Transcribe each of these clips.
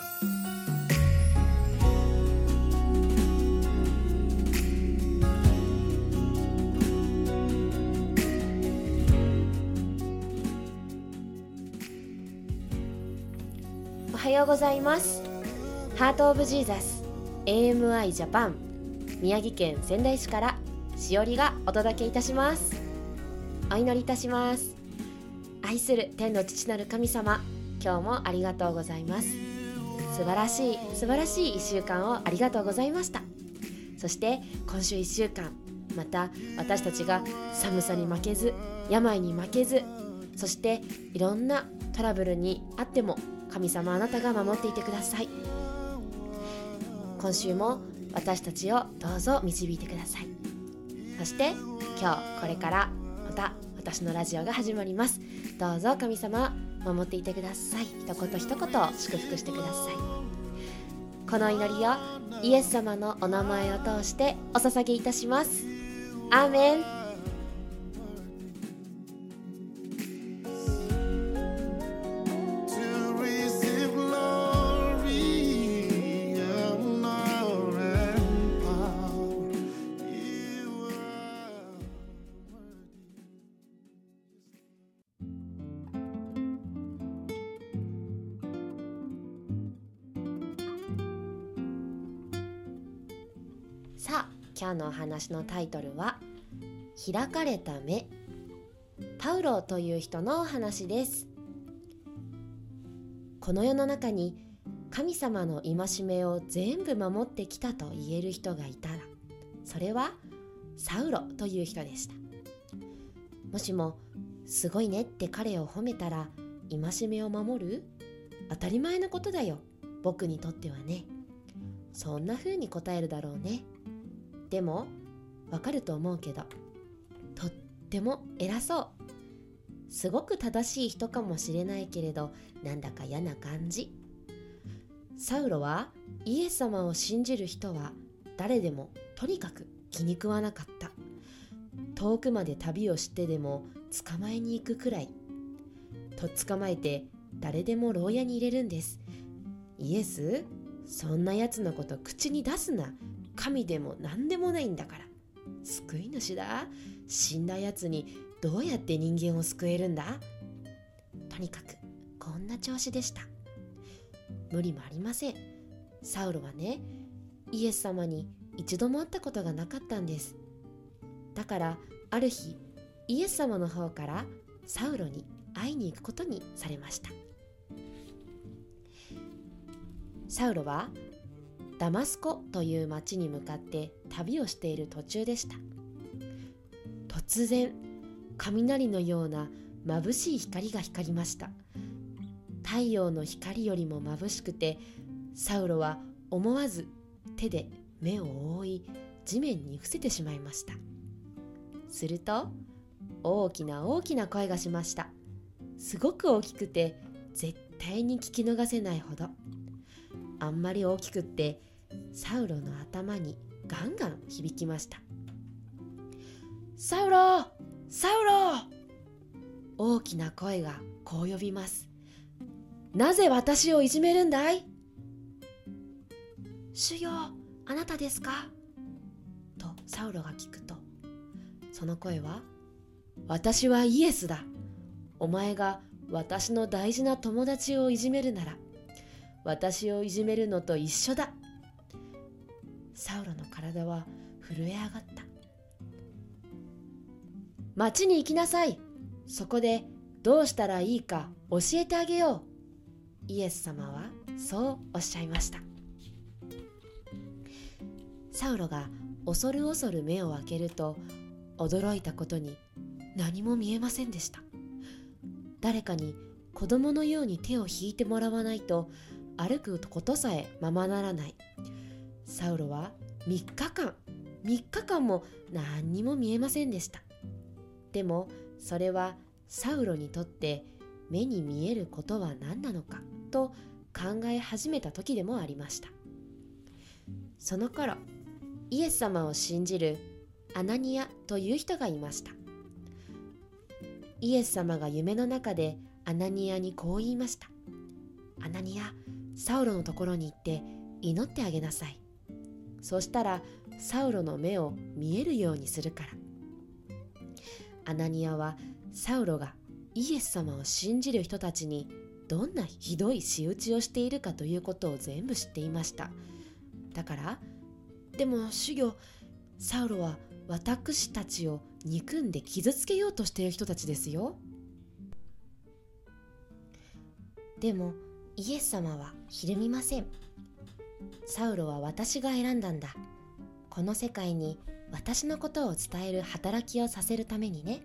おはようございます。ハートオブジーザス AMI ジャパン宮城県仙台市からしおりがお届けいたします。お祈りいたします。愛する天の父なる神様今日もありがとうございます。素晴らしい素晴らしい1週間をありがとうございました。そして今週1週間また私たちが寒さに負けず病に負けずそしていろんなトラブルにあっても神様あなたが守っていてください。今週も私たちをどうぞ導いてください。そして今日これからまた私のラジオが始まります。どうぞ神様守っていてください。一言一言祝福してください。この祈りをイエス様のお名前を通してお捧げいたします。アーメン。今日のお話のタイトルは「開かれた目」パウロという人のお話です。この世の中に神様の戒めを全部守ってきたと言える人がいたらそれはサウロという人でした。もしも「すごいね」って彼を褒めたら戒めを守る？当たり前のことだよ。僕にとってはね。そんな風に答えるだろうね。でもわかると思うけどとっても偉そう。すごく正しい人かもしれないけれどなんだか嫌な感じ。サウロはイエス様を信じる人は誰でもとにかく気に食わなかった。遠くまで旅をしてでも捕まえに行くくらい。と捕まえて誰でも牢屋に入れるんです。イエスそんな奴のこと口に出すな。神でも何でもないんだから。救い主だ。死んだやつにどうやって人間を救えるんだ。とにかくこんな調子でした。無理もありません。サウロはねイエス様に一度も会ったことがなかったんです。だからある日イエス様の方からサウロに会いに行くことにされました。サウロはダマスコという町に向かって旅をしている途中でした。突然雷のような眩しい光が光りました。太陽の光よりも眩しくてサウロは思わず手で目を覆い地面に伏せてしまいました。すると大きな大きな声がしました。すごく大きくて絶対に聞き逃せないほど。あんまり大きくってサウロの頭にガンガン響きました。サウロ!サウロ!大きな声がこう呼びます。なぜ私をいじめるんだい?主よあなたですか?とサウロが聞くとその声は私はイエスだ。お前が私の大事な友達をいじめるなら私をいじめるのと一緒だ。サウロの体は震え上がった。町に行きなさい。そこでどうしたらいいか教えてあげよう。イエス様はそうおっしゃいました。サウロが恐る恐る目を開けると驚いたことに何も見えませんでした。誰かに子供のように手を引いてもらわないと歩くことさえままならない。サウロは3日間。3日間も何にも見えませんでした。でもそれはサウロにとって目に見えることは何なのかと考え始めた時でもありました。その頃イエス様を信じるアナニアという人がいました。イエス様が夢の中でアナニアにこう言いましたアナニアサウロのところに行って祈ってあげなさい。そしたらサウロの目を見えるようにするから。アナニアはサウロがイエス様を信じる人たちにどんなひどい仕打ちをしているかということを全部知っていました。だからでも主魚サウロは私たちを憎んで傷つけようとしている人たちですよ。でもイエス様はひるみません。サウロは私が選んだんだ。この世界に私のことを伝える働きをさせるためにね。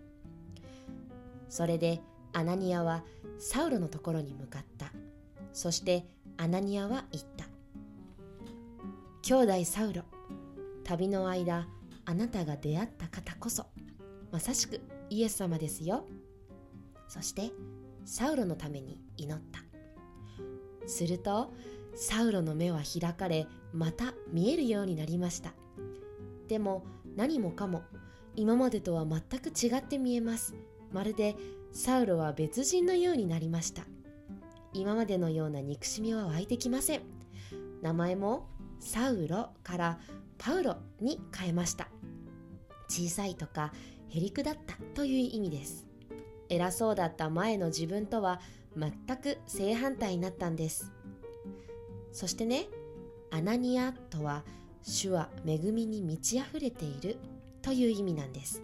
それでアナニアはサウロのところに向かった。そしてアナニアは言った。兄弟サウロ旅の間あなたが出会った方こそ。まさしくイエス様ですよ。そしてサウロのために祈った。するとサウロの目は開かれまた見えるようになりました。でも何もかも今までとは全く違って見えます。まるでサウロは別人のようになりました。今までのような憎しみは湧いてきません。名前もサウロからパウロに変えました。小さいとかへりくだったという意味です。偉そうだった前の自分とは全く正反対になったんです。そしてねアナニアとは主は恵みに満ち溢れているという意味なんです。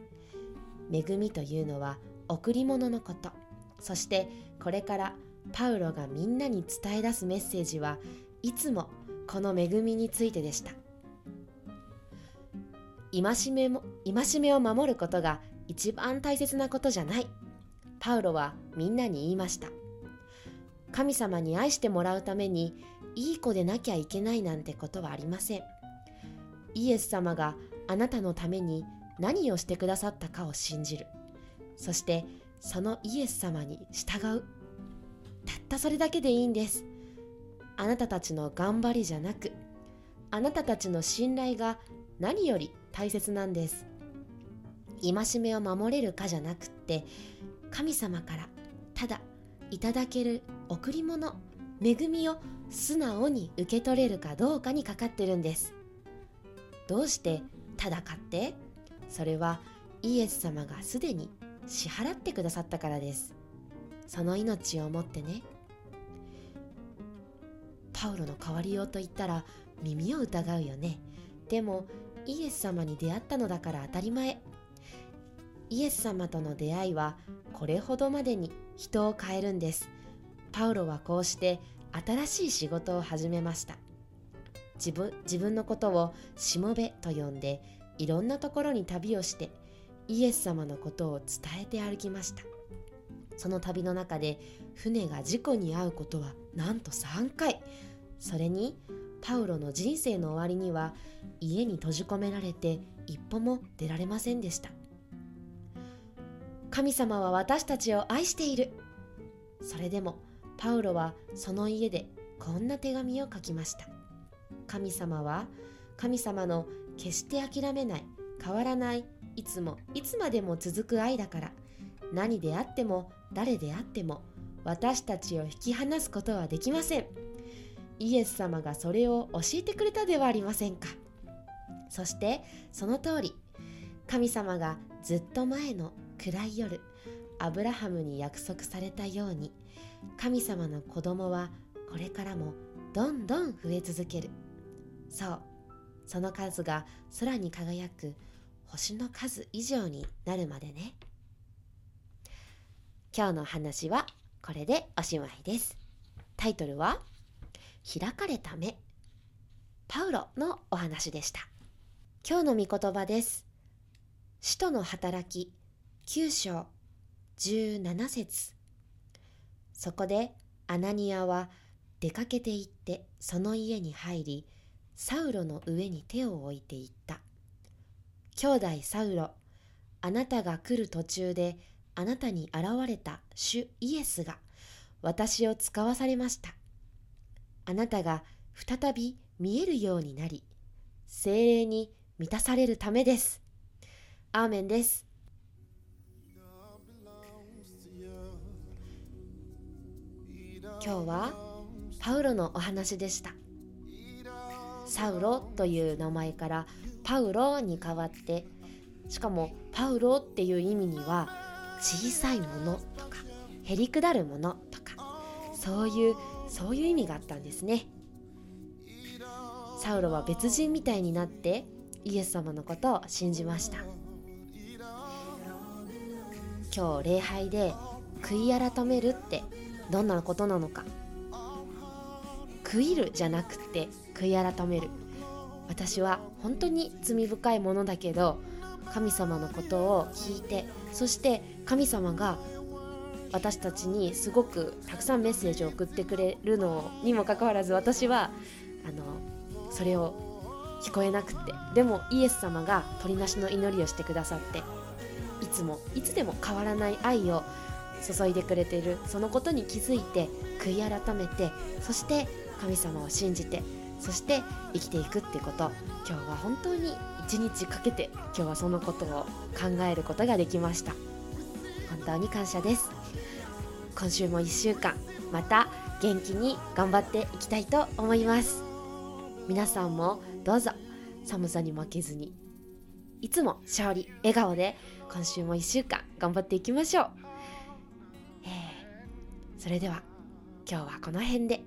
恵みというのは贈り物のこと。そしてこれからパウロがみんなに伝え出すメッセージはいつもこの恵みについてでした。戒めも戒めを守ることが一番大切なことじゃない。パウロはみんなに言いました。神様に愛してもらうためにいい子でなきゃいけないなんてことはありません。イエス様があなたのために何をしてくださったかを信じる。そしてそのイエス様に従う。たったそれだけでいいんです。あなたたちの頑張りじゃなくあなたたちの信頼が何より大切なんです。戒めを守れるかじゃなくって神様からただいただける贈り物恵みを素直に受け取れるかどうかにかかってるんです。どうしてただかって？それはイエス様がすでに支払ってくださったからです。その命をもってね。パウロの変わりようと言ったら耳を疑うよね。でもイエス様に出会ったのだから当たり前。イエス様との出会いはこれほどまでに人を変えるんです。パウロはこうして新しい仕事を始めました。自分自分のことをしもべと呼んでいろんなところに旅をしてイエス様のことを伝えて歩きました。その旅の中で船が事故に遭うことはなんと3回。それにパウロの人生の終わりには家に閉じ込められて一歩も出られませんでした。神様は私たちを愛している。それでもパウロはその家でこんな手紙を書きました。神様は神様の決して諦めない変わらないいつもいつまでも続く愛だから。何であっても誰であっても私たちを引き離すことはできません。イエス様がそれを教えてくれたではありませんか。そしてその通り神様がずっと前の暗い夜アブラハムに約束されたように神様の子供はこれからもどんどん増え続ける。そう。その数が空に輝く星の数以上になるまでね。今日の話はこれでおしまいです。タイトルは開かれた目。パウロのお話でした。今日の御言葉です。使徒の働き9章17節。そこでアナニアは出かけて行ってその家に入りサウロの上に手を置いていった。兄弟サウロあなたが来る途中であなたに現れた主イエスが私を使わされました。あなたが再び見えるようになり精霊に満たされるためです。アーメンです。今日はパウロのお話でした。サウロという名前からパウロに変わってしかもパウロっていう意味には小さいものとかへりくだるものとかそういうそういう意味があったんですね。サウロは別人みたいになってイエス様のことを信じました。今日礼拝で悔い改めるってどんなことなのか。悔いるじゃなくて悔い改める。私は本当に罪深いものだけど神様のことを聞いてそして神様が私たちにすごくたくさんメッセージを送ってくれるのにもかかわらず私はあのそれを聞こえなくって。でもイエス様が鳥なしの祈りをしてくださっていつもいつでも変わらない愛を注いでくれている。そのことに気づいて悔い改めてそして神様を信じてそして生きていくってこと。今日は本当に一日かけて今日はそのことを考えることができました。本当に感謝です。今週も1週間また元気に頑張っていきたいと思います。皆さんもどうぞ寒さに負けずにいつも勝利笑顔で今週も1週間頑張っていきましょう、それでは今日はこの辺で。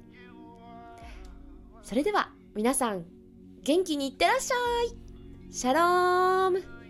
それでは皆さん元気にいってらっしゃい。シャローム。